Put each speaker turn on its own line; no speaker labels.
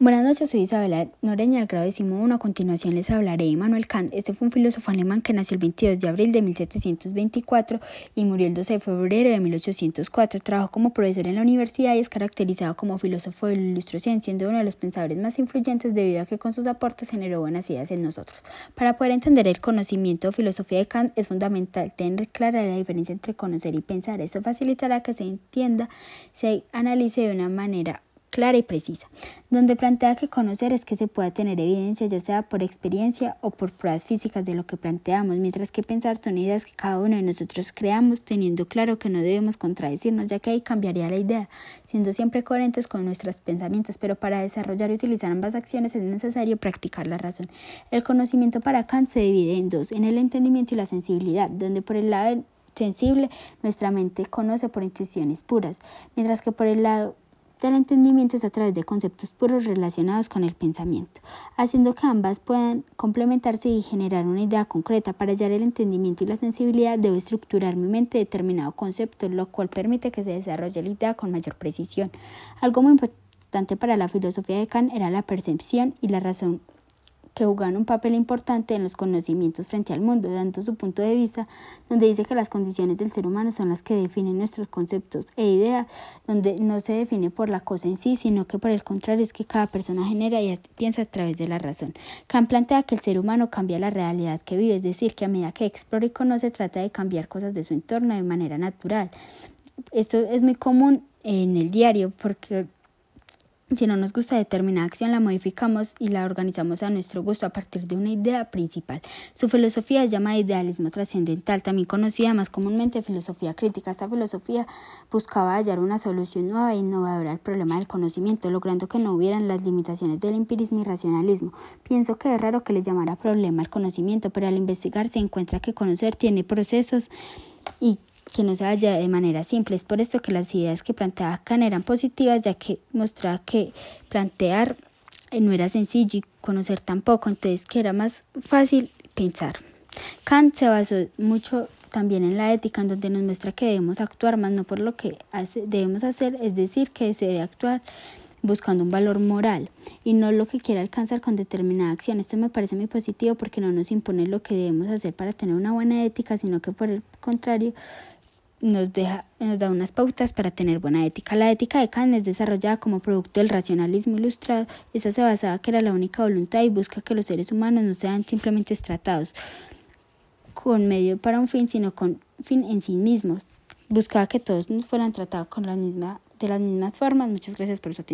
Buenas noches, soy Isabela Noreña del grado uno. A continuación les hablaré de Immanuel Kant. Este fue un filósofo alemán que nació el 22 de abril de 1724 y murió el 12 de febrero de 1804. Trabajó como profesor en la universidad y es caracterizado como filósofo de la ilustración, siendo uno de los pensadores más influyentes debido a que con sus aportes generó buenas ideas en nosotros. Para poder entender el conocimiento o filosofía de Kant es fundamental tener clara la diferencia entre conocer y pensar. Eso facilitará que se entienda, se analice de una manera clara y precisa, donde plantea que conocer es que se pueda tener evidencia ya sea por experiencia o por pruebas físicas de lo que planteamos, mientras que pensar son ideas que cada uno de nosotros creamos, teniendo claro que no debemos contradecirnos, ya que ahí cambiaría la idea, siendo siempre coherentes con nuestros pensamientos, pero para desarrollar y utilizar ambas acciones es necesario practicar la razón. El conocimiento para Kant se divide en dos, en el entendimiento y la sensibilidad, donde por el lado sensible nuestra mente conoce por intuiciones puras, mientras que por el lado del entendimiento es a través de conceptos puros relacionados con el pensamiento, haciendo que ambas puedan complementarse y generar una idea concreta. Para hallar el entendimiento y la sensibilidad debo estructurar mi mente determinado concepto, lo cual permite que se desarrolle la idea con mayor precisión. Algo muy importante para la filosofía de Kant era la percepción y la razón que jugaban un papel importante en los conocimientos frente al mundo, dando su punto de vista, donde dice que las condiciones del ser humano son las que definen nuestros conceptos e ideas, donde no se define por la cosa en sí, sino que por el contrario es que cada persona genera y piensa a través de la razón. Kant plantea que el ser humano cambia la realidad que vive, es decir, que a medida que explora y conoce trata de cambiar cosas de su entorno de manera natural. Esto es muy común en el diario porque si no nos gusta determinada acción, la modificamos y la organizamos a nuestro gusto a partir de una idea principal. Su filosofía es llamada idealismo trascendental, también conocida más comúnmente filosofía crítica. Esta filosofía buscaba hallar una solución nueva e innovadora al problema del conocimiento, logrando que no hubieran las limitaciones del empirismo y racionalismo. Pienso que es raro que les llamara problema al conocimiento, pero al investigar se encuentra que conocer tiene procesos y que no se halla de manera simple. Es por esto que las ideas que planteaba Kant eran positivas, ya que mostraba que plantear eh, no era sencillo y conocer tampoco, entonces que era más fácil pensar. Kant se basó mucho también en la ética, en donde nos muestra que debemos actuar más no por lo que debemos hacer, es decir, que se debe actuar buscando un valor moral y no lo que quiera alcanzar con determinada acción. Esto me parece muy positivo porque no nos impone lo que debemos hacer para tener una buena ética, sino que por el contrario nos, deja, nos da unas pautas para tener buena ética. La ética de Kant es desarrollada como producto del racionalismo ilustrado. Esa se basaba que era la única voluntad y busca que los seres humanos no sean simplemente tratados con medio para un fin, sino con fin en sí mismos. Buscaba que todos fueran tratados con la misma, de las mismas formas. Muchas gracias por su atención.